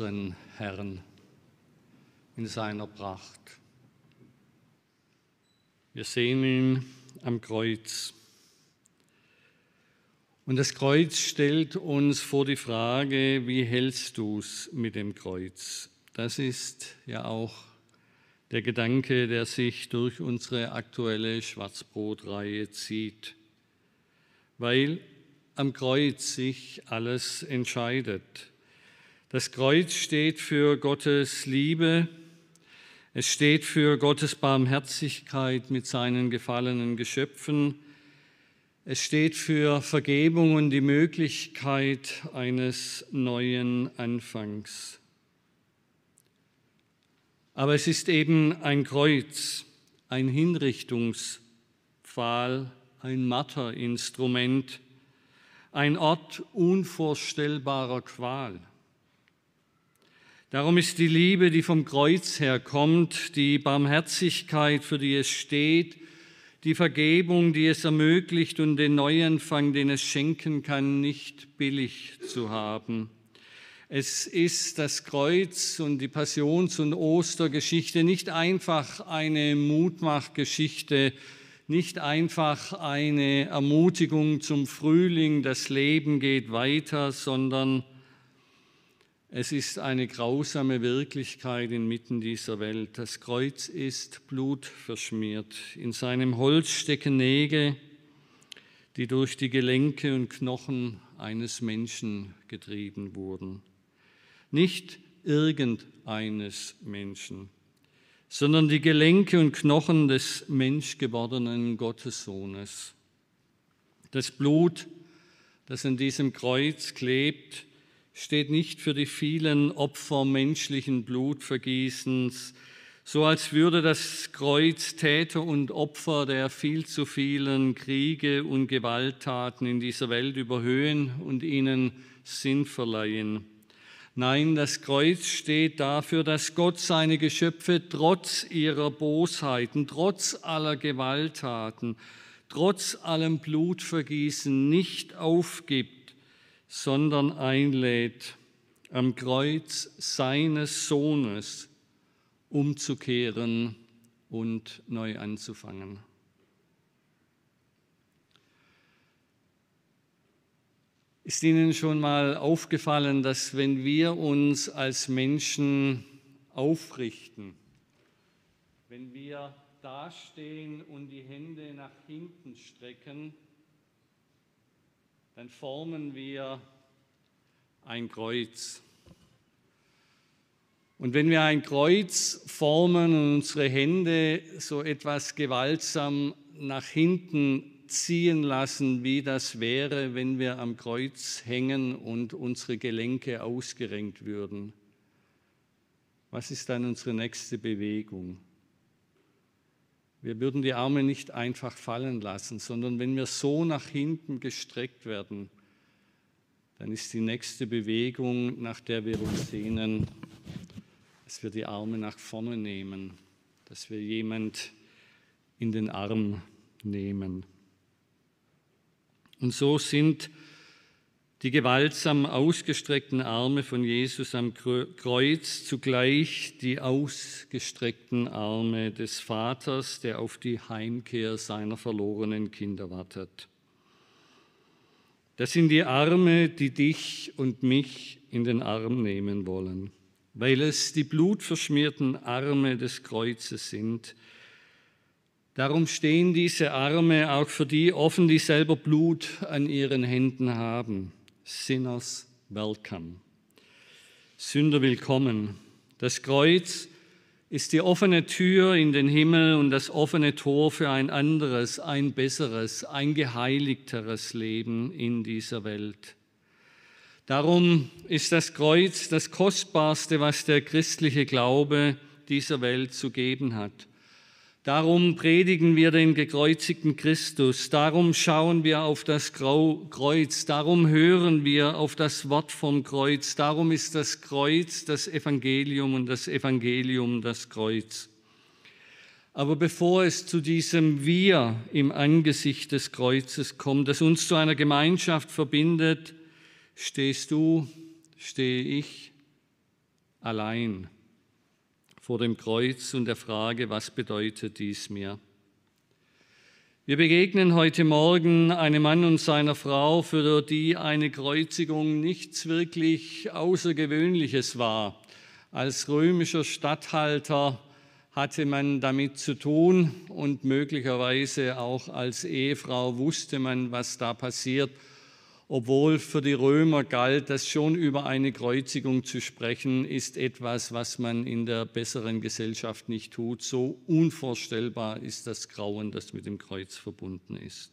Unseren Herrn in seiner Pracht? Wir sehen ihn am Kreuz. Und das Kreuz stellt uns vor die Frage, wie hältst du es mit dem Kreuz? Das ist ja auch der Gedanke, der sich durch unsere aktuelle Schwarzbrotreihe zieht. Weil am Kreuz sich alles entscheidet. Das Kreuz steht für Gottes Liebe, es steht für Gottes Barmherzigkeit mit seinen gefallenen Geschöpfen, es steht für Vergebung und die Möglichkeit eines neuen Anfangs. Aber es ist eben ein Kreuz, ein Hinrichtungspfahl, ein Marterinstrument, ein Ort unvorstellbarer Qual. Darum ist die Liebe, die vom Kreuz herkommt, die Barmherzigkeit, für die es steht, die Vergebung, die es ermöglicht und den Neuanfang, den es schenken kann, nicht billig zu haben. Es ist das Kreuz und die Passions- und Ostergeschichte nicht einfach eine Mutmachgeschichte, nicht einfach eine Ermutigung zum Frühling, das Leben geht weiter, sondern es ist eine grausame Wirklichkeit inmitten dieser Welt. Das Kreuz ist blutverschmiert. In seinem Holz stecken Nägel, die durch die Gelenke und Knochen eines Menschen getrieben wurden. Nicht irgendeines Menschen sondern die Gelenke und Knochen des menschgewordenen Gottessohnes. Das Blut, das an diesem Kreuz klebt, steht nicht für die vielen Opfer menschlichen Blutvergießens, so als würde das Kreuz Täter und Opfer der viel zu vielen Kriege und Gewalttaten in dieser Welt überhöhen und ihnen Sinn verleihen. Nein, das Kreuz steht dafür, dass Gott seine Geschöpfe trotz ihrer Bosheiten, trotz aller Gewalttaten, trotz allem Blutvergießen nicht aufgibt, sondern einlädt, am Kreuz seines Sohnes umzukehren und neu anzufangen. Ist Ihnen schon mal aufgefallen, dass wenn wir uns als Menschen aufrichten, wenn wir dastehen und die Hände nach hinten strecken, dann formen wir ein Kreuz. Und wenn wir ein Kreuz formen und unsere Hände so etwas gewaltsam nach hinten ziehen lassen, wie das wäre, wenn wir am Kreuz hängen und unsere Gelenke ausgerenkt würden. Was ist dann unsere nächste Bewegung? Wir würden die Arme nicht einfach fallen lassen, sondern wenn wir so nach hinten gestreckt werden, dann ist die nächste Bewegung, nach der wir uns sehnen, dass wir die Arme nach vorne nehmen, dass wir jemand in den Arm nehmen. Und so sind die gewaltsam ausgestreckten Arme von Jesus am Kreuz zugleich die ausgestreckten Arme des Vaters, der auf die Heimkehr seiner verlorenen Kinder wartet. Das sind die Arme, die dich und mich in den Arm nehmen wollen, weil es die blutverschmierten Arme des Kreuzes sind, Darum stehen diese Arme auch für die offen, die selber Blut an ihren Händen haben. Sinners welcome. Sünder willkommen. Das Kreuz ist die offene Tür in den Himmel und das offene Tor für ein anderes, ein besseres, ein geheiligteres Leben in dieser Welt. Darum ist das Kreuz das Kostbarste, was der christliche Glaube dieser Welt zu geben hat. Darum predigen wir den gekreuzigten Christus, darum schauen wir auf das Kreuz, darum hören wir auf das Wort vom Kreuz, darum ist das Kreuz das Evangelium und das Evangelium das Kreuz. Aber bevor es zu diesem Wir im Angesicht des Kreuzes kommt, das uns zu einer Gemeinschaft verbindet, stehst du, stehe ich allein vor dem Kreuz und der Frage, was bedeutet dies mir? Wir begegnen heute Morgen einem Mann und seiner Frau, für die eine Kreuzigung nichts wirklich Außergewöhnliches war. Als römischer Statthalter hatte man damit zu tun und möglicherweise auch als Ehefrau wusste man, was da passiert obwohl für die Römer galt, dass schon über eine Kreuzigung zu sprechen, ist etwas, was man in der besseren Gesellschaft nicht tut. So unvorstellbar ist das Grauen, das mit dem Kreuz verbunden ist.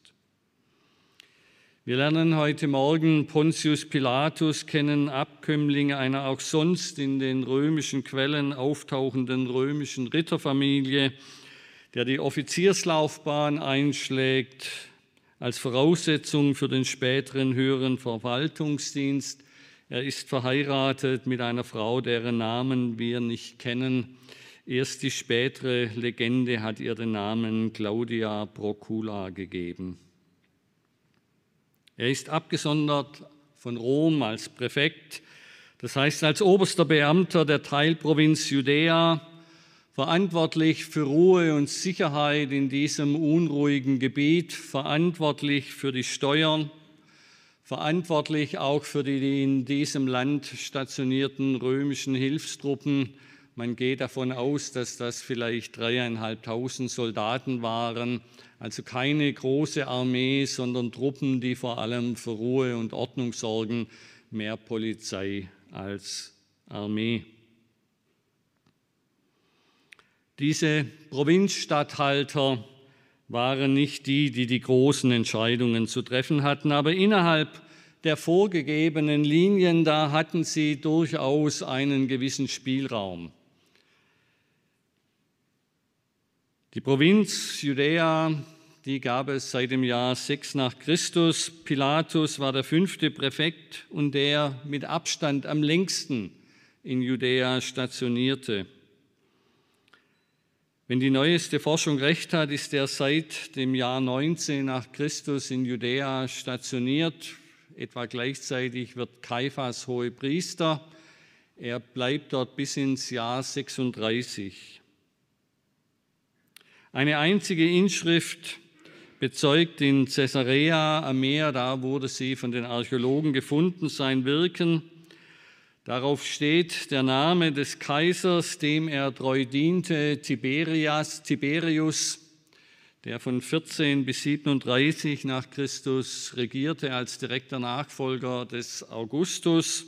Wir lernen heute Morgen Pontius Pilatus kennen, Abkömmlinge einer auch sonst in den römischen Quellen auftauchenden römischen Ritterfamilie, der die Offizierslaufbahn einschlägt, als Voraussetzung für den späteren höheren Verwaltungsdienst. Er ist verheiratet mit einer Frau, deren Namen wir nicht kennen. Erst die spätere Legende hat ihr den Namen Claudia Procula gegeben. Er ist abgesondert von Rom als Präfekt, das heißt als oberster Beamter der Teilprovinz Judäa, verantwortlich für Ruhe und Sicherheit in diesem unruhigen Gebiet, verantwortlich für die Steuern, verantwortlich auch für die in diesem Land stationierten römischen Hilfstruppen. Man geht davon aus, dass das vielleicht dreieinhalbtausend Soldaten waren, also keine große Armee, sondern Truppen, die vor allem für Ruhe und Ordnung sorgen, mehr Polizei als Armee. Diese Provinzstatthalter waren nicht die, die die großen Entscheidungen zu treffen hatten, aber innerhalb der vorgegebenen Linien, da hatten sie durchaus einen gewissen Spielraum. Die Provinz Judäa, die gab es seit dem Jahr 6 nach Christus. Pilatus war der fünfte Präfekt und der mit Abstand am längsten in Judäa stationierte. Wenn die neueste Forschung recht hat, ist er seit dem Jahr 19 nach Christus in Judäa stationiert. Etwa gleichzeitig wird Kaiphas hohe Priester. Er bleibt dort bis ins Jahr 36. Eine einzige Inschrift bezeugt in Caesarea am Meer, da wurde sie von den Archäologen gefunden, sein Wirken. Darauf steht der Name des Kaisers, dem er treu diente, Tiberias, Tiberius, der von 14 bis 37 nach Christus regierte als direkter Nachfolger des Augustus.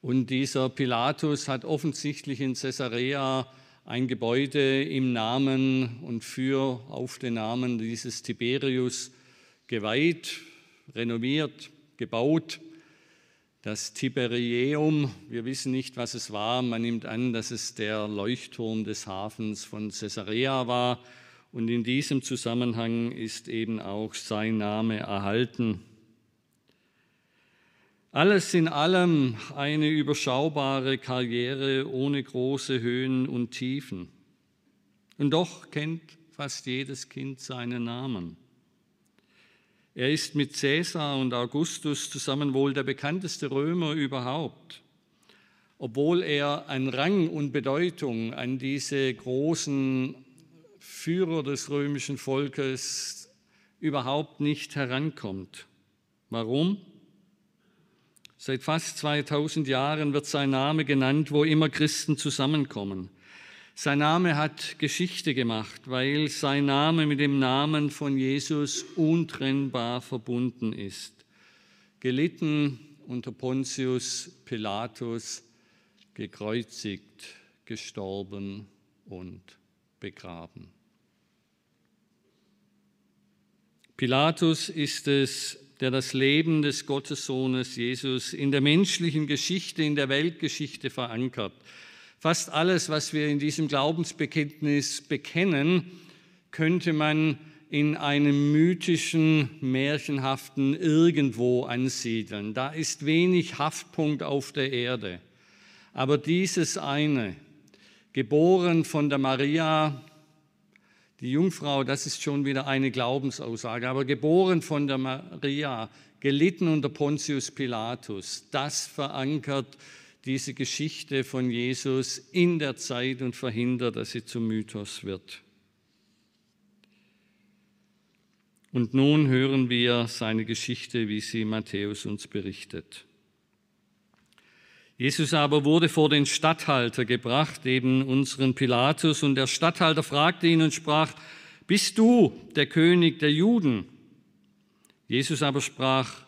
Und dieser Pilatus hat offensichtlich in Caesarea ein Gebäude im Namen und für auf den Namen dieses Tiberius geweiht, renoviert, gebaut das Tiberium, wir wissen nicht, was es war, man nimmt an, dass es der Leuchtturm des Hafens von Caesarea war und in diesem Zusammenhang ist eben auch sein Name erhalten. Alles in allem eine überschaubare Karriere ohne große Höhen und Tiefen. Und doch kennt fast jedes Kind seinen Namen. Er ist mit Caesar und Augustus zusammen wohl der bekannteste Römer überhaupt, obwohl er an Rang und Bedeutung an diese großen Führer des römischen Volkes überhaupt nicht herankommt. Warum? Seit fast 2000 Jahren wird sein Name genannt, wo immer Christen zusammenkommen. Sein Name hat Geschichte gemacht, weil sein Name mit dem Namen von Jesus untrennbar verbunden ist. Gelitten unter Pontius Pilatus, gekreuzigt, gestorben und begraben. Pilatus ist es, der das Leben des Gottessohnes Jesus in der menschlichen Geschichte, in der Weltgeschichte verankert. Fast alles, was wir in diesem Glaubensbekenntnis bekennen, könnte man in einem mythischen, märchenhaften Irgendwo ansiedeln. Da ist wenig Haftpunkt auf der Erde. Aber dieses eine, geboren von der Maria, die Jungfrau, das ist schon wieder eine Glaubensaussage, aber geboren von der Maria, gelitten unter Pontius Pilatus, das verankert diese Geschichte von Jesus in der Zeit und verhindert, dass sie zum Mythos wird. Und nun hören wir seine Geschichte, wie sie Matthäus uns berichtet. Jesus aber wurde vor den Statthalter gebracht, eben unseren Pilatus, und der Statthalter fragte ihn und sprach, bist du der König der Juden? Jesus aber sprach,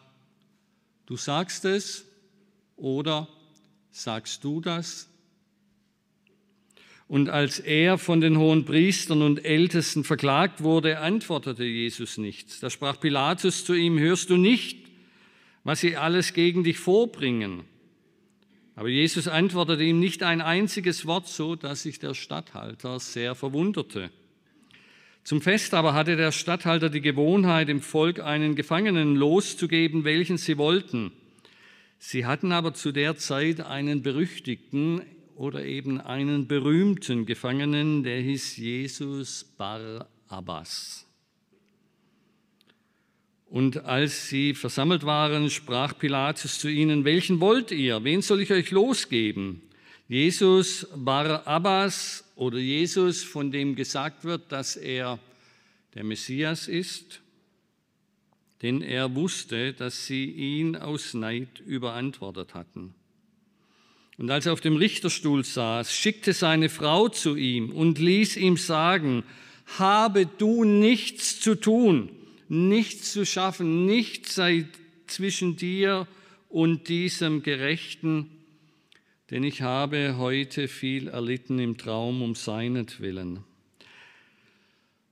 du sagst es oder sagst du das? Und als er von den hohen Priestern und Ältesten verklagt wurde, antwortete Jesus nichts. Da sprach Pilatus zu ihm, hörst du nicht, was sie alles gegen dich vorbringen? Aber Jesus antwortete ihm nicht ein einziges Wort, so dass sich der Statthalter sehr verwunderte. Zum Fest aber hatte der Statthalter die Gewohnheit, im Volk einen Gefangenen loszugeben, welchen sie wollten. Sie hatten aber zu der Zeit einen berüchtigten oder eben einen berühmten Gefangenen, der hieß Jesus Bar Abbas. Und als sie versammelt waren, sprach Pilatus zu ihnen, welchen wollt ihr? Wen soll ich euch losgeben? Jesus Bar Abbas oder Jesus, von dem gesagt wird, dass er der Messias ist? Denn er wusste, dass sie ihn aus Neid überantwortet hatten. Und als er auf dem Richterstuhl saß, schickte seine Frau zu ihm und ließ ihm sagen, habe du nichts zu tun nichts zu schaffen, nichts sei zwischen dir und diesem Gerechten, denn ich habe heute viel erlitten im Traum um seinetwillen.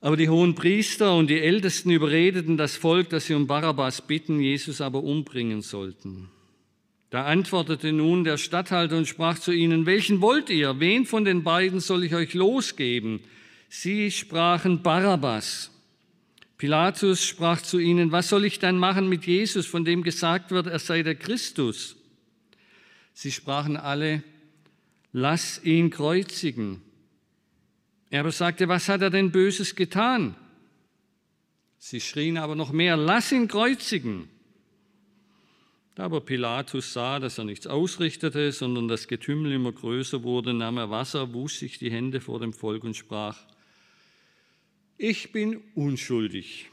Aber die hohen Priester und die Ältesten überredeten das Volk, dass sie um Barabbas bitten, Jesus aber umbringen sollten. Da antwortete nun der Statthalter und sprach zu ihnen, welchen wollt ihr? Wen von den beiden soll ich euch losgeben? Sie sprachen Barabbas. Pilatus sprach zu ihnen, was soll ich dann machen mit Jesus, von dem gesagt wird, er sei der Christus? Sie sprachen alle, lass ihn kreuzigen. Er aber sagte, was hat er denn Böses getan? Sie schrien aber noch mehr, lass ihn kreuzigen. Da aber Pilatus sah, dass er nichts ausrichtete, sondern das Getümmel immer größer wurde, nahm er Wasser, wusch sich die Hände vor dem Volk und sprach, ich bin unschuldig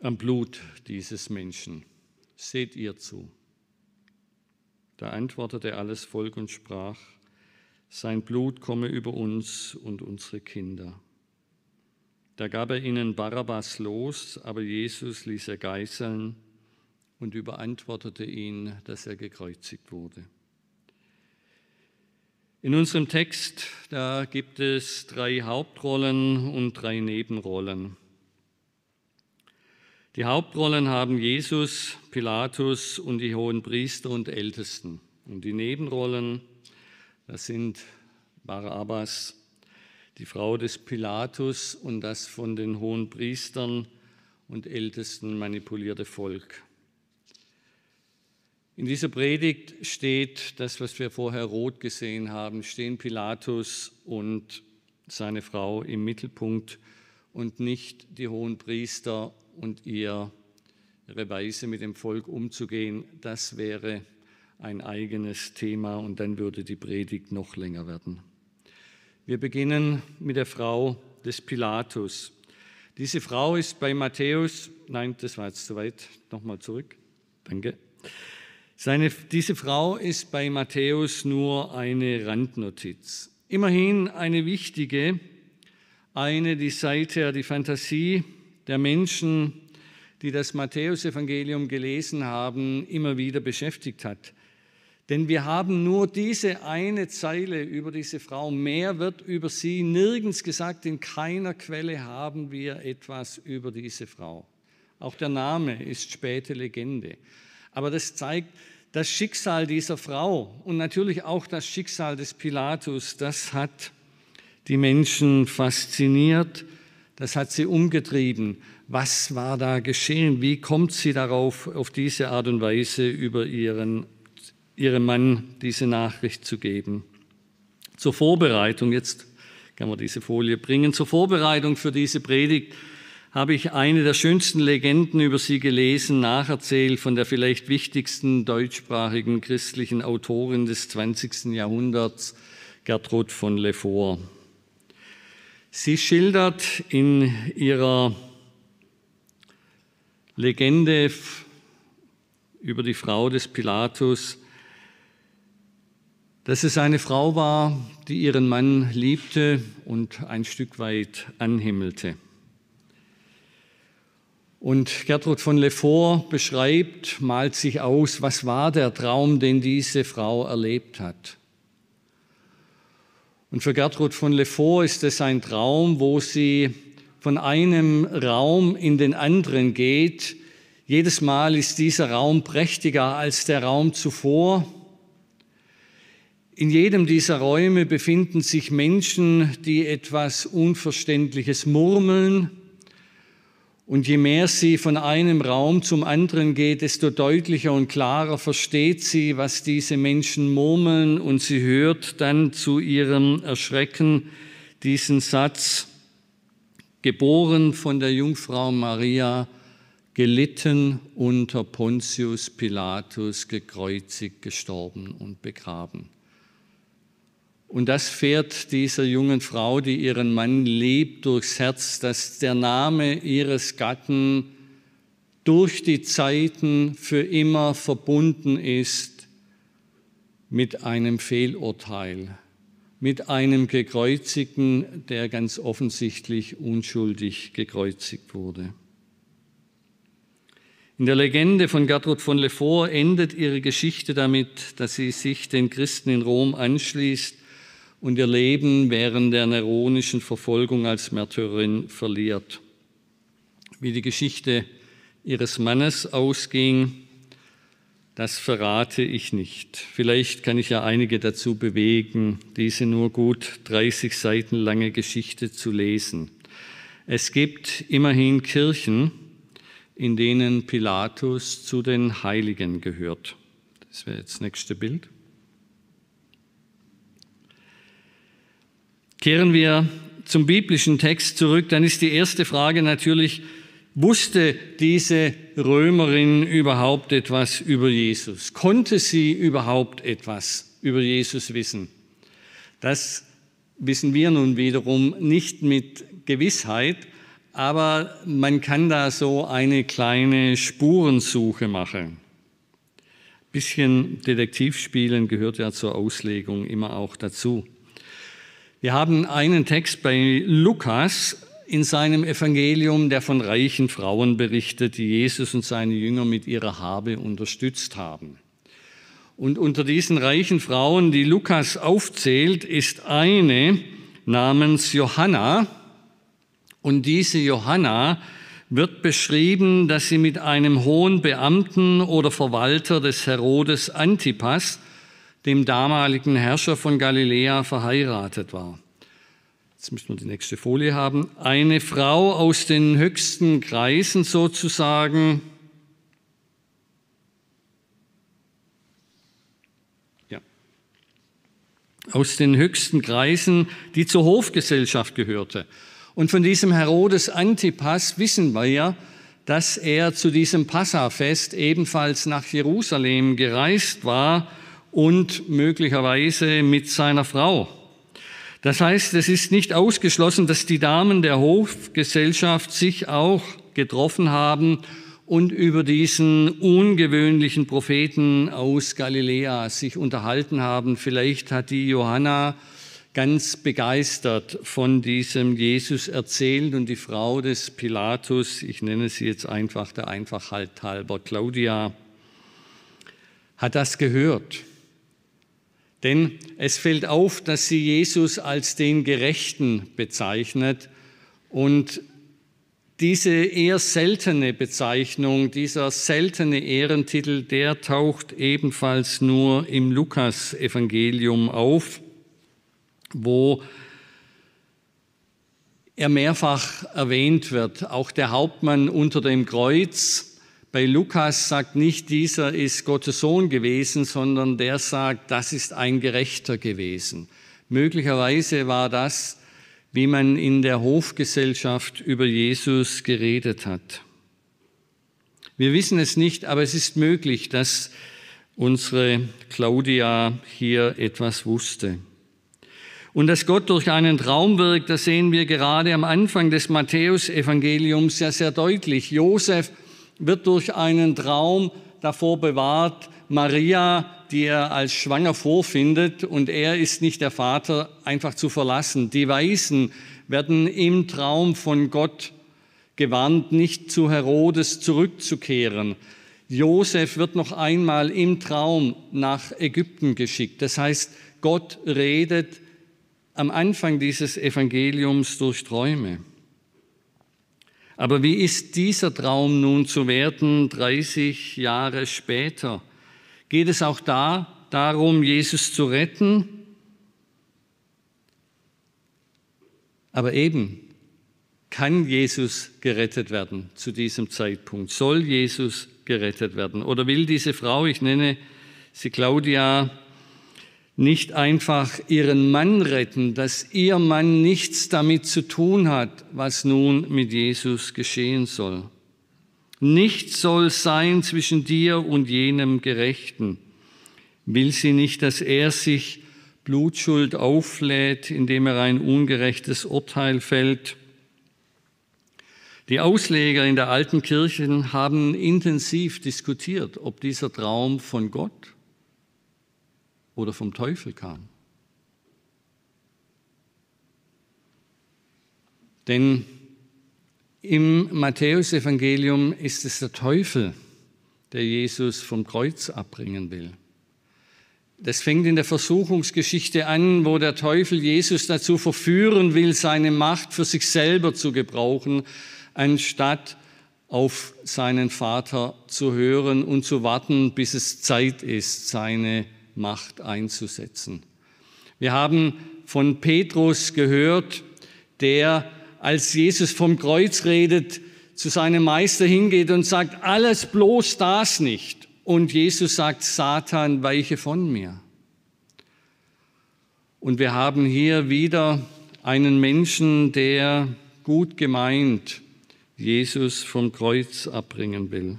am Blut dieses Menschen. Seht ihr zu. Da antwortete alles Volk und sprach, sein Blut komme über uns und unsere Kinder. Da gab er ihnen Barabbas los, aber Jesus ließ er geißeln und überantwortete ihn, dass er gekreuzigt wurde. In unserem Text, da gibt es drei Hauptrollen und drei Nebenrollen. Die Hauptrollen haben Jesus, Pilatus und die hohen Priester und Ältesten. Und die Nebenrollen, das sind Barabbas, die Frau des Pilatus und das von den hohen Priestern und Ältesten manipulierte Volk. In dieser Predigt steht das, was wir vorher rot gesehen haben, stehen Pilatus und seine Frau im Mittelpunkt und nicht die hohen Priester und ihre Weise mit dem Volk umzugehen. Das wäre ein eigenes Thema und dann würde die Predigt noch länger werden. Wir beginnen mit der Frau des Pilatus. Diese Frau ist bei Matthäus, nein, das war jetzt zu weit, nochmal zurück, danke. Seine, diese Frau ist bei Matthäus nur eine Randnotiz. Immerhin eine wichtige, eine, die seither die Fantasie der Menschen, die das Matthäusevangelium gelesen haben, immer wieder beschäftigt hat. Denn wir haben nur diese eine Zeile über diese Frau. Mehr wird über sie nirgends gesagt. In keiner Quelle haben wir etwas über diese Frau. Auch der Name ist späte Legende. Aber das zeigt, das Schicksal dieser Frau und natürlich auch das Schicksal des Pilatus, das hat die Menschen fasziniert, das hat sie umgetrieben. Was war da geschehen? Wie kommt sie darauf, auf diese Art und Weise über ihren, ihrem Mann diese Nachricht zu geben? Zur Vorbereitung, jetzt kann man diese Folie bringen, zur Vorbereitung für diese Predigt habe ich eine der schönsten Legenden über sie gelesen, nacherzählt von der vielleicht wichtigsten deutschsprachigen christlichen Autorin des 20. Jahrhunderts, Gertrud von Lefort. Sie schildert in ihrer Legende über die Frau des Pilatus, dass es eine Frau war, die ihren Mann liebte und ein Stück weit anhimmelte. Und Gertrud von Lefort beschreibt, malt sich aus, was war der Traum, den diese Frau erlebt hat. Und für Gertrud von Lefort ist es ein Traum, wo sie von einem Raum in den anderen geht. Jedes Mal ist dieser Raum prächtiger als der Raum zuvor. In jedem dieser Räume befinden sich Menschen, die etwas Unverständliches murmeln und je mehr sie von einem Raum zum anderen geht, desto deutlicher und klarer versteht sie, was diese Menschen murmeln und sie hört dann zu ihrem Erschrecken diesen Satz, geboren von der Jungfrau Maria, gelitten unter Pontius Pilatus, gekreuzigt, gestorben und begraben. Und das fährt dieser jungen Frau, die ihren Mann liebt, durchs Herz, dass der Name ihres Gatten durch die Zeiten für immer verbunden ist mit einem Fehlurteil, mit einem Gekreuzigten, der ganz offensichtlich unschuldig gekreuzigt wurde. In der Legende von Gertrud von Lefort endet ihre Geschichte damit, dass sie sich den Christen in Rom anschließt und ihr Leben während der neronischen Verfolgung als Märtyrerin verliert. Wie die Geschichte ihres Mannes ausging, das verrate ich nicht. Vielleicht kann ich ja einige dazu bewegen, diese nur gut 30 Seiten lange Geschichte zu lesen. Es gibt immerhin Kirchen, in denen Pilatus zu den Heiligen gehört. Das wäre jetzt das nächste Bild. Kehren wir zum biblischen Text zurück, dann ist die erste Frage natürlich, wusste diese Römerin überhaupt etwas über Jesus? Konnte sie überhaupt etwas über Jesus wissen? Das wissen wir nun wiederum nicht mit Gewissheit, aber man kann da so eine kleine Spurensuche machen. Bisschen Detektivspielen gehört ja zur Auslegung immer auch dazu. Wir haben einen Text bei Lukas in seinem Evangelium, der von reichen Frauen berichtet, die Jesus und seine Jünger mit ihrer Habe unterstützt haben. Und unter diesen reichen Frauen, die Lukas aufzählt, ist eine namens Johanna. Und diese Johanna wird beschrieben, dass sie mit einem hohen Beamten oder Verwalter des Herodes Antipas dem damaligen Herrscher von Galiläa, verheiratet war. Jetzt müssen wir die nächste Folie haben. Eine Frau aus den höchsten Kreisen sozusagen. Ja. Aus den höchsten Kreisen, die zur Hofgesellschaft gehörte. Und von diesem Herodes Antipas wissen wir ja, dass er zu diesem Passafest ebenfalls nach Jerusalem gereist war und möglicherweise mit seiner Frau. Das heißt, es ist nicht ausgeschlossen, dass die Damen der Hofgesellschaft sich auch getroffen haben und über diesen ungewöhnlichen Propheten aus Galiläa sich unterhalten haben. Vielleicht hat die Johanna ganz begeistert von diesem Jesus erzählt und die Frau des Pilatus, ich nenne sie jetzt einfach der Einfachheit halber Claudia, hat das gehört denn es fällt auf, dass sie Jesus als den Gerechten bezeichnet und diese eher seltene Bezeichnung, dieser seltene Ehrentitel, der taucht ebenfalls nur im Lukas-Evangelium auf, wo er mehrfach erwähnt wird. Auch der Hauptmann unter dem Kreuz bei Lukas sagt nicht, dieser ist Gottes Sohn gewesen, sondern der sagt, das ist ein Gerechter gewesen. Möglicherweise war das, wie man in der Hofgesellschaft über Jesus geredet hat. Wir wissen es nicht, aber es ist möglich, dass unsere Claudia hier etwas wusste. Und dass Gott durch einen Traum wirkt, das sehen wir gerade am Anfang des Matthäusevangeliums sehr, sehr deutlich. Josef wird durch einen Traum davor bewahrt, Maria, die er als schwanger vorfindet, und er ist nicht der Vater, einfach zu verlassen. Die Weisen werden im Traum von Gott gewarnt, nicht zu Herodes zurückzukehren. Josef wird noch einmal im Traum nach Ägypten geschickt. Das heißt, Gott redet am Anfang dieses Evangeliums durch Träume. Aber wie ist dieser Traum nun zu werden 30 Jahre später? Geht es auch da darum, Jesus zu retten? Aber eben, kann Jesus gerettet werden zu diesem Zeitpunkt? Soll Jesus gerettet werden? Oder will diese Frau, ich nenne sie Claudia, nicht einfach ihren Mann retten, dass ihr Mann nichts damit zu tun hat, was nun mit Jesus geschehen soll. Nichts soll sein zwischen dir und jenem Gerechten. Will sie nicht, dass er sich Blutschuld auflädt, indem er ein ungerechtes Urteil fällt? Die Ausleger in der alten Kirche haben intensiv diskutiert, ob dieser Traum von Gott oder vom Teufel kam. Denn im Matthäusevangelium ist es der Teufel, der Jesus vom Kreuz abbringen will. Das fängt in der Versuchungsgeschichte an, wo der Teufel Jesus dazu verführen will, seine Macht für sich selber zu gebrauchen, anstatt auf seinen Vater zu hören und zu warten, bis es Zeit ist, seine Macht einzusetzen. Wir haben von Petrus gehört, der, als Jesus vom Kreuz redet, zu seinem Meister hingeht und sagt, alles bloß das nicht. Und Jesus sagt, Satan, weiche von mir. Und wir haben hier wieder einen Menschen, der gut gemeint Jesus vom Kreuz abbringen will.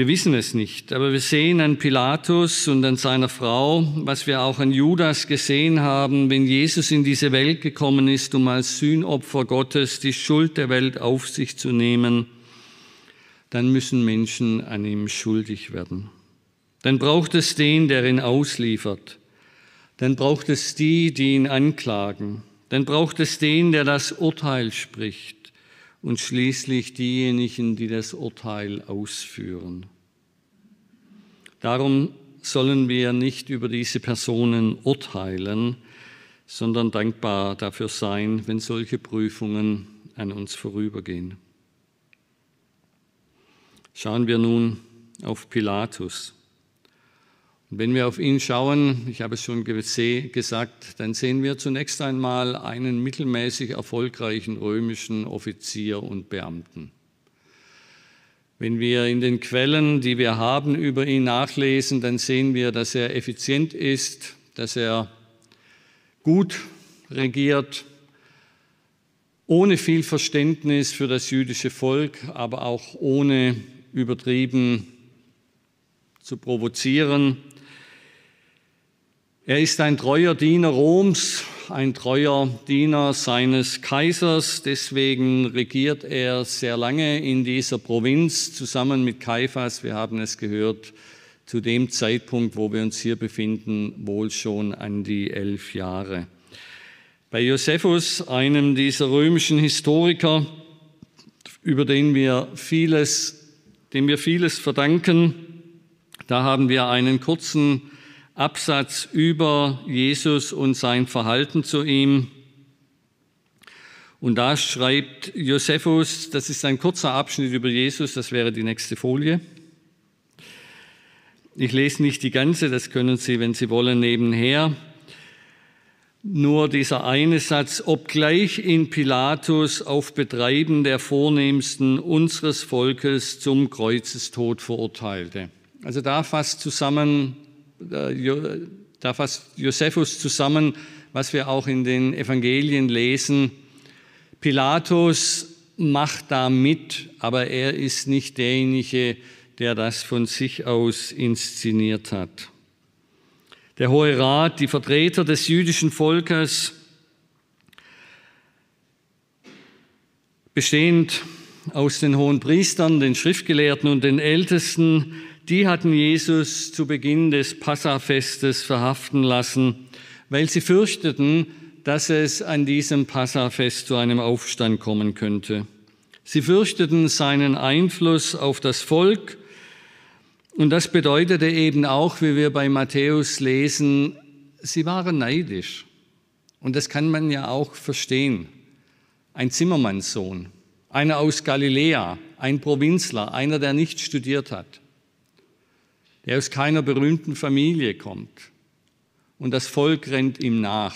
Wir wissen es nicht, aber wir sehen an Pilatus und an seiner Frau, was wir auch an Judas gesehen haben, wenn Jesus in diese Welt gekommen ist, um als Sühnopfer Gottes die Schuld der Welt auf sich zu nehmen, dann müssen Menschen an ihm schuldig werden. Dann braucht es den, der ihn ausliefert. Dann braucht es die, die ihn anklagen. Dann braucht es den, der das Urteil spricht und schließlich diejenigen, die das Urteil ausführen. Darum sollen wir nicht über diese Personen urteilen, sondern dankbar dafür sein, wenn solche Prüfungen an uns vorübergehen. Schauen wir nun auf Pilatus. Und wenn wir auf ihn schauen, ich habe es schon gesagt, dann sehen wir zunächst einmal einen mittelmäßig erfolgreichen römischen Offizier und Beamten. Wenn wir in den Quellen, die wir haben, über ihn nachlesen, dann sehen wir, dass er effizient ist, dass er gut regiert, ohne viel Verständnis für das jüdische Volk, aber auch ohne übertrieben zu provozieren. Er ist ein treuer Diener Roms, ein treuer Diener seines Kaisers. Deswegen regiert er sehr lange in dieser Provinz zusammen mit Kaiphas. Wir haben es gehört, zu dem Zeitpunkt, wo wir uns hier befinden, wohl schon an die elf Jahre. Bei Josephus, einem dieser römischen Historiker, über den wir vieles, dem wir vieles verdanken, da haben wir einen kurzen Absatz über Jesus und sein Verhalten zu ihm. Und da schreibt Josephus, das ist ein kurzer Abschnitt über Jesus, das wäre die nächste Folie. Ich lese nicht die ganze, das können Sie, wenn Sie wollen, nebenher. Nur dieser eine Satz, obgleich in Pilatus auf Betreiben der Vornehmsten unseres Volkes zum Kreuzestod verurteilte. Also da fasst zusammen, da fasst Josephus zusammen, was wir auch in den Evangelien lesen. Pilatus macht da mit, aber er ist nicht derjenige, der das von sich aus inszeniert hat der Hohe Rat, die Vertreter des jüdischen Volkes, bestehend aus den hohen Priestern, den Schriftgelehrten und den Ältesten, die hatten Jesus zu Beginn des Passafestes verhaften lassen, weil sie fürchteten, dass es an diesem Passafest zu einem Aufstand kommen könnte. Sie fürchteten seinen Einfluss auf das Volk und das bedeutete eben auch, wie wir bei Matthäus lesen, sie waren neidisch. Und das kann man ja auch verstehen. Ein Zimmermannssohn, einer aus Galiläa, ein Provinzler, einer, der nicht studiert hat, der aus keiner berühmten Familie kommt. Und das Volk rennt ihm nach.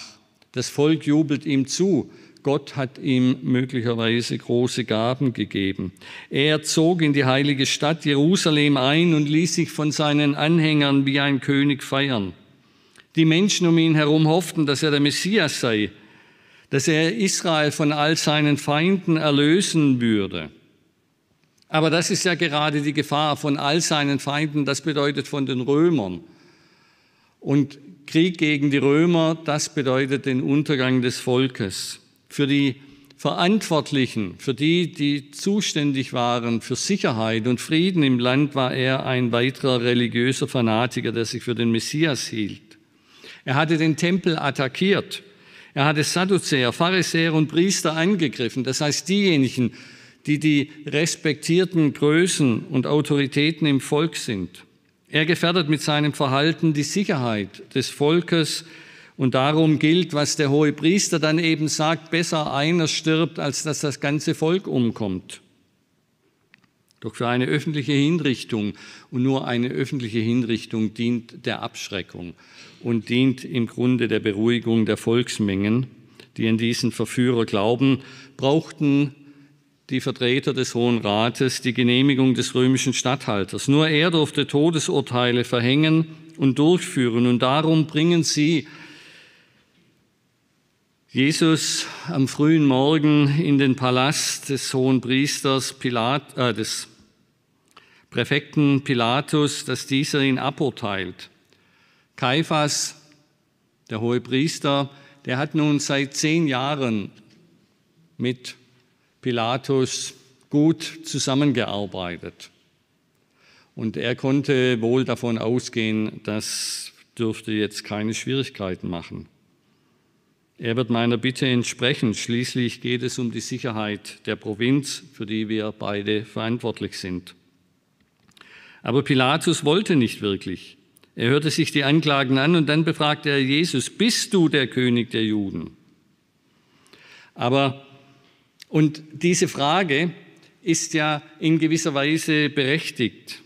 Das Volk jubelt ihm zu. Gott hat ihm möglicherweise große Gaben gegeben. Er zog in die heilige Stadt Jerusalem ein und ließ sich von seinen Anhängern wie ein König feiern. Die Menschen um ihn herum hofften, dass er der Messias sei, dass er Israel von all seinen Feinden erlösen würde. Aber das ist ja gerade die Gefahr von all seinen Feinden, das bedeutet von den Römern. Und Krieg gegen die Römer, das bedeutet den Untergang des Volkes für die Verantwortlichen, für die, die zuständig waren für Sicherheit und Frieden im Land, war er ein weiterer religiöser Fanatiker, der sich für den Messias hielt. Er hatte den Tempel attackiert. Er hatte Sadduzäer, Pharisäer und Priester angegriffen. Das heißt, diejenigen, die die respektierten Größen und Autoritäten im Volk sind. Er gefährdet mit seinem Verhalten die Sicherheit des Volkes, und darum gilt, was der hohe Priester dann eben sagt, besser einer stirbt, als dass das ganze Volk umkommt. Doch für eine öffentliche Hinrichtung und nur eine öffentliche Hinrichtung dient der Abschreckung und dient im Grunde der Beruhigung der Volksmengen, die an diesen Verführer glauben, brauchten die Vertreter des Hohen Rates die Genehmigung des römischen Statthalters. Nur er durfte Todesurteile verhängen und durchführen und darum bringen sie Jesus am frühen Morgen in den Palast des hohen Priesters Pilat, äh, des Präfekten Pilatus, dass dieser ihn aburteilt. Kaiphas, der hohe Priester, der hat nun seit zehn Jahren mit Pilatus gut zusammengearbeitet. Und er konnte wohl davon ausgehen, das dürfte jetzt keine Schwierigkeiten machen. Er wird meiner Bitte entsprechen. Schließlich geht es um die Sicherheit der Provinz, für die wir beide verantwortlich sind. Aber Pilatus wollte nicht wirklich. Er hörte sich die Anklagen an und dann befragte er Jesus, bist du der König der Juden? Aber, und diese Frage ist ja in gewisser Weise berechtigt.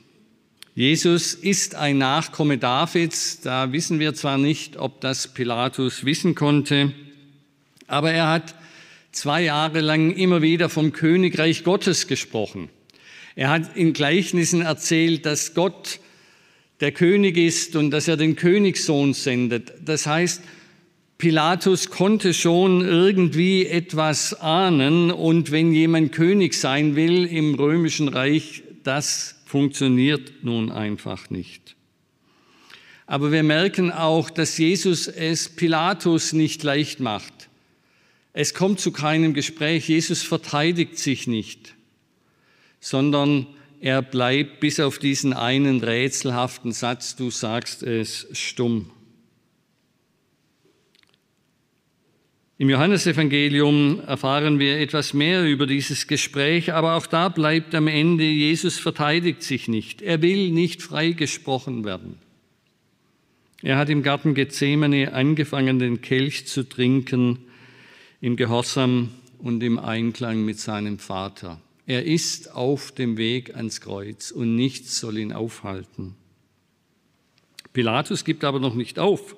Jesus ist ein Nachkomme Davids. Da wissen wir zwar nicht, ob das Pilatus wissen konnte, aber er hat zwei Jahre lang immer wieder vom Königreich Gottes gesprochen. Er hat in Gleichnissen erzählt, dass Gott der König ist und dass er den Königssohn sendet. Das heißt, Pilatus konnte schon irgendwie etwas ahnen und wenn jemand König sein will im römischen Reich, das funktioniert nun einfach nicht. Aber wir merken auch, dass Jesus es Pilatus nicht leicht macht. Es kommt zu keinem Gespräch. Jesus verteidigt sich nicht, sondern er bleibt bis auf diesen einen rätselhaften Satz, du sagst es stumm. Im Johannesevangelium erfahren wir etwas mehr über dieses Gespräch, aber auch da bleibt am Ende, Jesus verteidigt sich nicht. Er will nicht freigesprochen werden. Er hat im Garten Gethsemane angefangen, den Kelch zu trinken im Gehorsam und im Einklang mit seinem Vater. Er ist auf dem Weg ans Kreuz und nichts soll ihn aufhalten. Pilatus gibt aber noch nicht auf.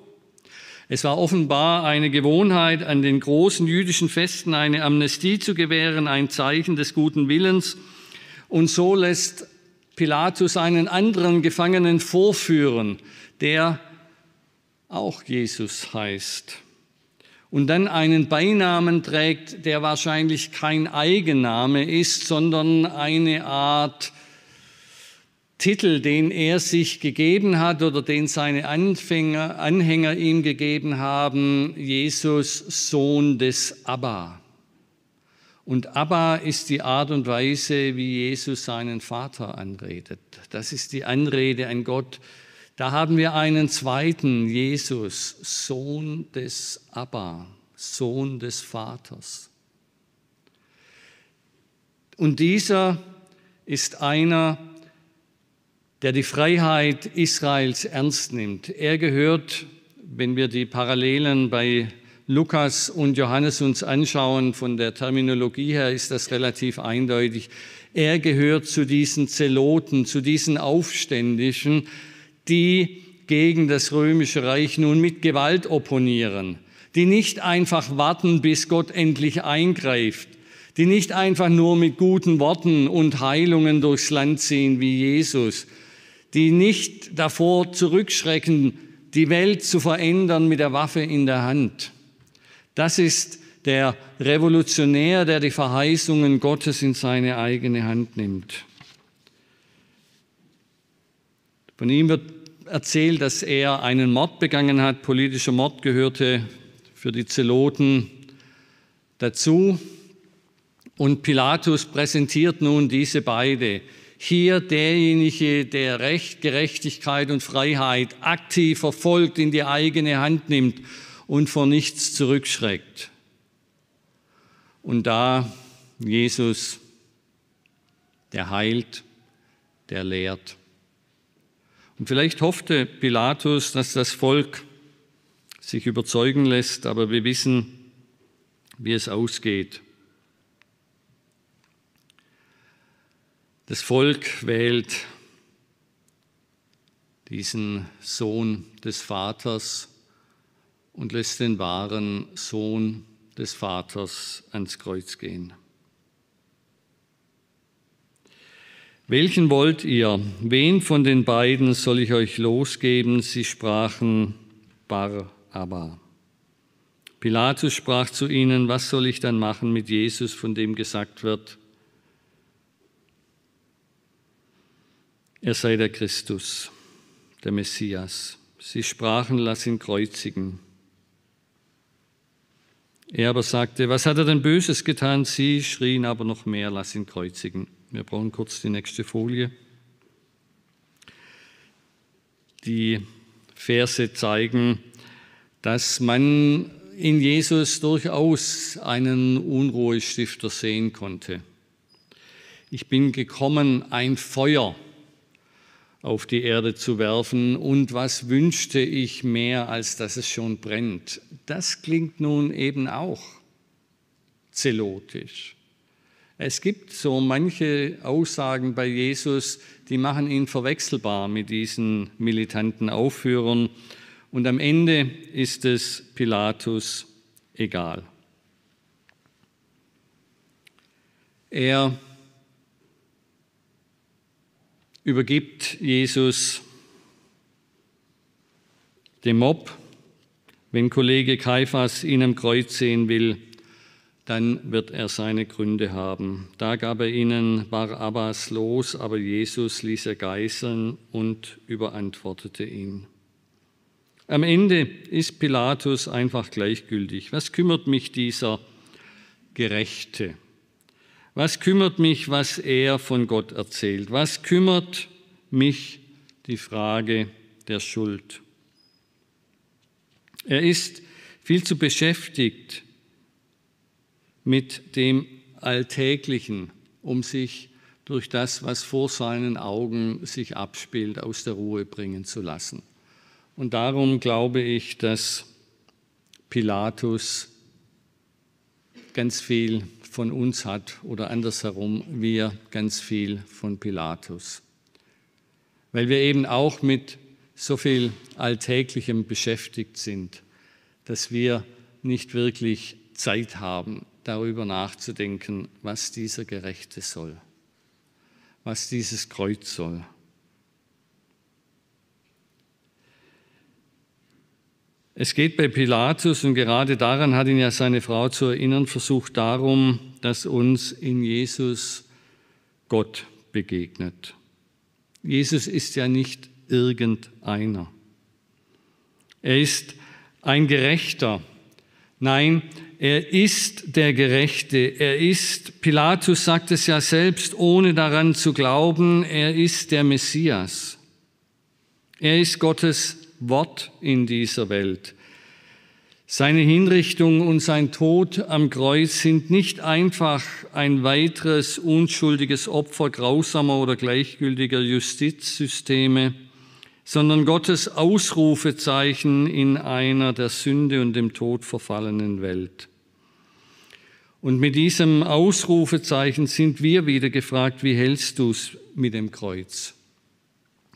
Es war offenbar eine Gewohnheit, an den großen jüdischen Festen eine Amnestie zu gewähren, ein Zeichen des guten Willens. Und so lässt Pilatus einen anderen Gefangenen vorführen, der auch Jesus heißt. Und dann einen Beinamen trägt, der wahrscheinlich kein Eigenname ist, sondern eine Art Titel, den er sich gegeben hat oder den seine Anfänger, Anhänger ihm gegeben haben, Jesus, Sohn des Abba. Und Abba ist die Art und Weise, wie Jesus seinen Vater anredet. Das ist die Anrede an Gott. Da haben wir einen zweiten Jesus, Sohn des Abba, Sohn des Vaters. Und dieser ist einer, der die Freiheit Israels ernst nimmt. Er gehört, wenn wir die Parallelen bei Lukas und Johannes uns anschauen, von der Terminologie her ist das relativ eindeutig. Er gehört zu diesen Zeloten, zu diesen Aufständischen, die gegen das römische Reich nun mit Gewalt opponieren, die nicht einfach warten, bis Gott endlich eingreift, die nicht einfach nur mit guten Worten und Heilungen durchs Land ziehen wie Jesus, die nicht davor zurückschrecken, die Welt zu verändern mit der Waffe in der Hand. Das ist der Revolutionär, der die Verheißungen Gottes in seine eigene Hand nimmt. Von ihm wird erzählt, dass er einen Mord begangen hat. Politischer Mord gehörte für die Zeloten dazu. Und Pilatus präsentiert nun diese beide hier derjenige, der Recht, Gerechtigkeit und Freiheit aktiv verfolgt, in die eigene Hand nimmt und vor nichts zurückschreckt. Und da Jesus, der heilt, der lehrt. Und vielleicht hoffte Pilatus, dass das Volk sich überzeugen lässt, aber wir wissen, wie es ausgeht. Das Volk wählt diesen Sohn des Vaters und lässt den wahren Sohn des Vaters ans Kreuz gehen. Welchen wollt ihr? Wen von den beiden soll ich euch losgeben? Sie sprachen Bar Abba. Pilatus sprach zu ihnen, was soll ich dann machen mit Jesus, von dem gesagt wird, er sei der Christus, der Messias. Sie sprachen, lass ihn kreuzigen. Er aber sagte, was hat er denn Böses getan? Sie schrien aber noch mehr, lass ihn kreuzigen. Wir brauchen kurz die nächste Folie. Die Verse zeigen, dass man in Jesus durchaus einen Unruhestifter sehen konnte. Ich bin gekommen, ein Feuer auf die Erde zu werfen. Und was wünschte ich mehr, als dass es schon brennt? Das klingt nun eben auch zelotisch. Es gibt so manche Aussagen bei Jesus, die machen ihn verwechselbar mit diesen militanten Aufführern. Und am Ende ist es Pilatus egal. Er übergibt Jesus dem Mob. Wenn Kollege Kaiphas ihn am Kreuz sehen will, dann wird er seine Gründe haben. Da gab er ihnen Barabbas los, aber Jesus ließ er geißeln und überantwortete ihn. Am Ende ist Pilatus einfach gleichgültig. Was kümmert mich dieser Gerechte? Was kümmert mich, was er von Gott erzählt? Was kümmert mich die Frage der Schuld? Er ist viel zu beschäftigt mit dem Alltäglichen, um sich durch das, was vor seinen Augen sich abspielt, aus der Ruhe bringen zu lassen. Und darum glaube ich, dass Pilatus ganz viel von uns hat oder andersherum, wir ganz viel von Pilatus. Weil wir eben auch mit so viel Alltäglichem beschäftigt sind, dass wir nicht wirklich Zeit haben, darüber nachzudenken, was dieser Gerechte soll, was dieses Kreuz soll. Es geht bei Pilatus, und gerade daran hat ihn ja seine Frau zu erinnern, versucht darum, dass uns in Jesus Gott begegnet. Jesus ist ja nicht irgendeiner. Er ist ein Gerechter. Nein, er ist der Gerechte. Er ist, Pilatus sagt es ja selbst, ohne daran zu glauben, er ist der Messias. Er ist Gottes Wort in dieser Welt. Seine Hinrichtung und sein Tod am Kreuz sind nicht einfach ein weiteres unschuldiges Opfer grausamer oder gleichgültiger Justizsysteme, sondern Gottes Ausrufezeichen in einer der Sünde und dem Tod verfallenen Welt. Und mit diesem Ausrufezeichen sind wir wieder gefragt, wie hältst du es mit dem Kreuz?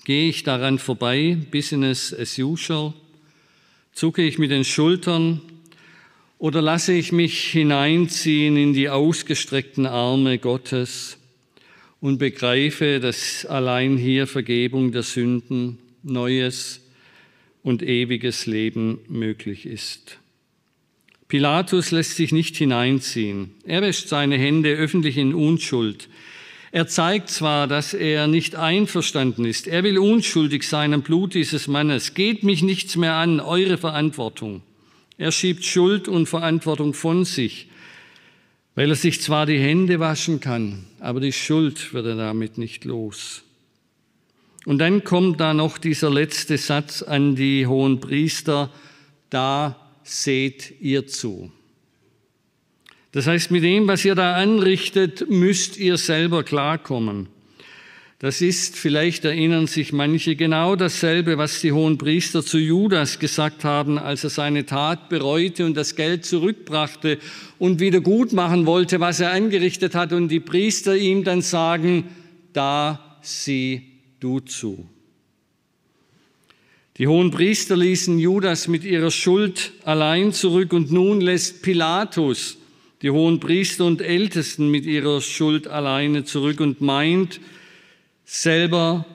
Gehe ich daran vorbei, business as usual? Zucke ich mit den Schultern oder lasse ich mich hineinziehen in die ausgestreckten Arme Gottes und begreife, dass allein hier Vergebung der Sünden, neues und ewiges Leben möglich ist. Pilatus lässt sich nicht hineinziehen. Er wäscht seine Hände öffentlich in Unschuld. Er zeigt zwar, dass er nicht einverstanden ist. Er will unschuldig sein am Blut dieses Mannes. Geht mich nichts mehr an, eure Verantwortung. Er schiebt Schuld und Verantwortung von sich, weil er sich zwar die Hände waschen kann, aber die Schuld wird er damit nicht los. Und dann kommt da noch dieser letzte Satz an die hohen Priester, da seht ihr zu. Das heißt, mit dem, was ihr da anrichtet, müsst ihr selber klarkommen. Das ist, vielleicht erinnern sich manche, genau dasselbe, was die hohen Priester zu Judas gesagt haben, als er seine Tat bereute und das Geld zurückbrachte und wieder gut machen wollte, was er angerichtet hat. Und die Priester ihm dann sagen, da sieh du zu. Die hohen Priester ließen Judas mit ihrer Schuld allein zurück und nun lässt Pilatus die hohen Priester und Ältesten mit ihrer Schuld alleine zurück und meint, selber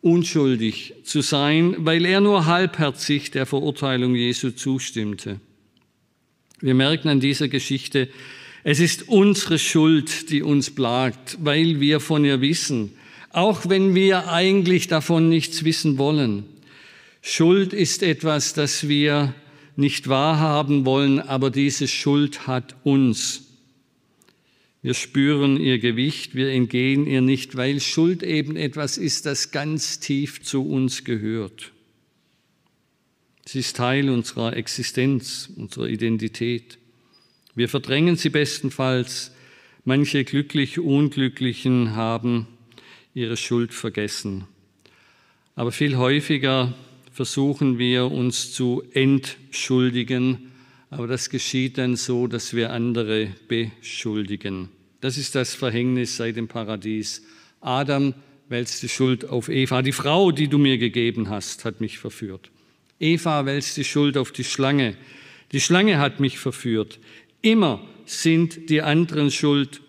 unschuldig zu sein, weil er nur halbherzig der Verurteilung Jesu zustimmte. Wir merken an dieser Geschichte, es ist unsere Schuld, die uns plagt, weil wir von ihr wissen, auch wenn wir eigentlich davon nichts wissen wollen. Schuld ist etwas, das wir nicht wahrhaben wollen, aber diese Schuld hat uns. Wir spüren ihr Gewicht, wir entgehen ihr nicht, weil Schuld eben etwas ist, das ganz tief zu uns gehört. Sie ist Teil unserer Existenz, unserer Identität. Wir verdrängen sie bestenfalls. Manche glücklich Unglücklichen haben ihre Schuld vergessen. Aber viel häufiger versuchen wir uns zu entschuldigen, aber das geschieht dann so, dass wir andere beschuldigen. Das ist das Verhängnis seit dem Paradies. Adam wälzt die Schuld auf Eva. Die Frau, die du mir gegeben hast, hat mich verführt. Eva wälzt die Schuld auf die Schlange. Die Schlange hat mich verführt. Immer sind die anderen schuld.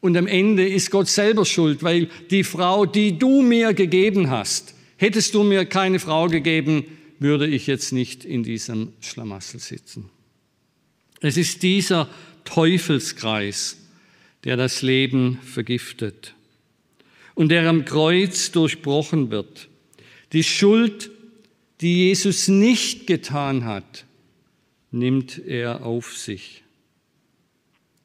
Und am Ende ist Gott selber schuld, weil die Frau, die du mir gegeben hast, Hättest du mir keine Frau gegeben, würde ich jetzt nicht in diesem Schlamassel sitzen. Es ist dieser Teufelskreis, der das Leben vergiftet und der am Kreuz durchbrochen wird. Die Schuld, die Jesus nicht getan hat, nimmt er auf sich.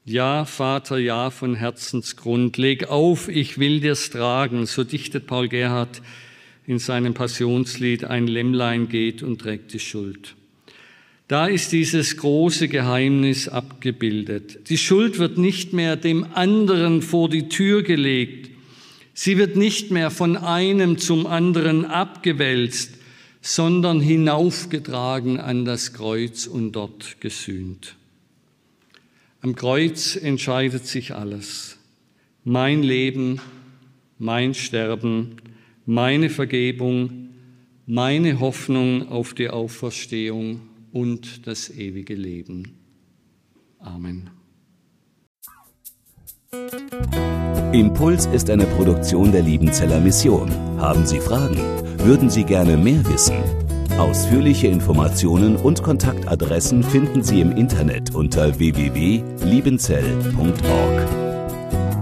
Ja, Vater, ja von Herzensgrund, leg auf, ich will dir's tragen, so dichtet Paul Gerhard in seinem Passionslied Ein Lämmlein geht und trägt die Schuld. Da ist dieses große Geheimnis abgebildet. Die Schuld wird nicht mehr dem anderen vor die Tür gelegt. Sie wird nicht mehr von einem zum anderen abgewälzt, sondern hinaufgetragen an das Kreuz und dort gesühnt. Am Kreuz entscheidet sich alles. Mein Leben, mein Sterben, meine Vergebung, meine Hoffnung auf die Auferstehung und das ewige Leben. Amen. Impuls ist eine Produktion der Liebenzeller Mission. Haben Sie Fragen? Würden Sie gerne mehr wissen? Ausführliche Informationen und Kontaktadressen finden Sie im Internet unter www.liebenzell.org.